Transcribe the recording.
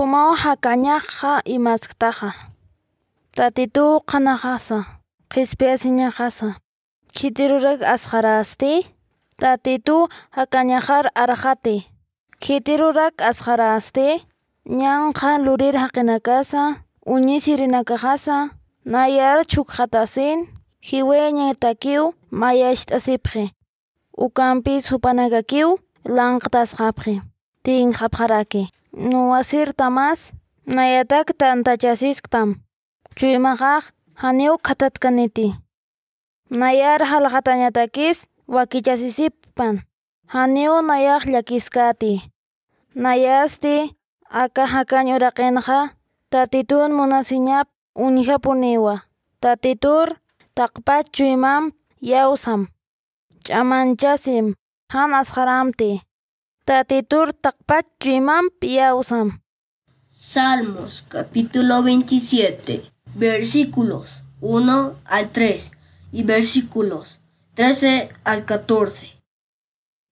Pumao hakañaqa imaskataqa. Tatituqa naqasa, qispiasiñaqasa. Khitiruraq asqarasti, tatitu hakañaqar arahati. Khitiruraq asqarasti, ñanqa lurir haqinakasa, uñisi rinakajasa, nayar chukqatasin, hiweña takiw mayashtasipqi. Ukampis hupanakakiw lanqtasqapqi. Tinqapqaraki Wasirtamas nayatak tantachasishpam Chuymaqaq haniw khatatkaniti Nayar hallqatañatakis wakichasisipan Haniw nayaq llakisqati. Nayasti aka hakaña uraqinqa Tatitun munasiña unihapun niwa Tatitur taqpach chuyman lawsam ch'amanchasim han asqaranti Salmos capítulo 27 versículos 1 al 3 y versículos 13 al 14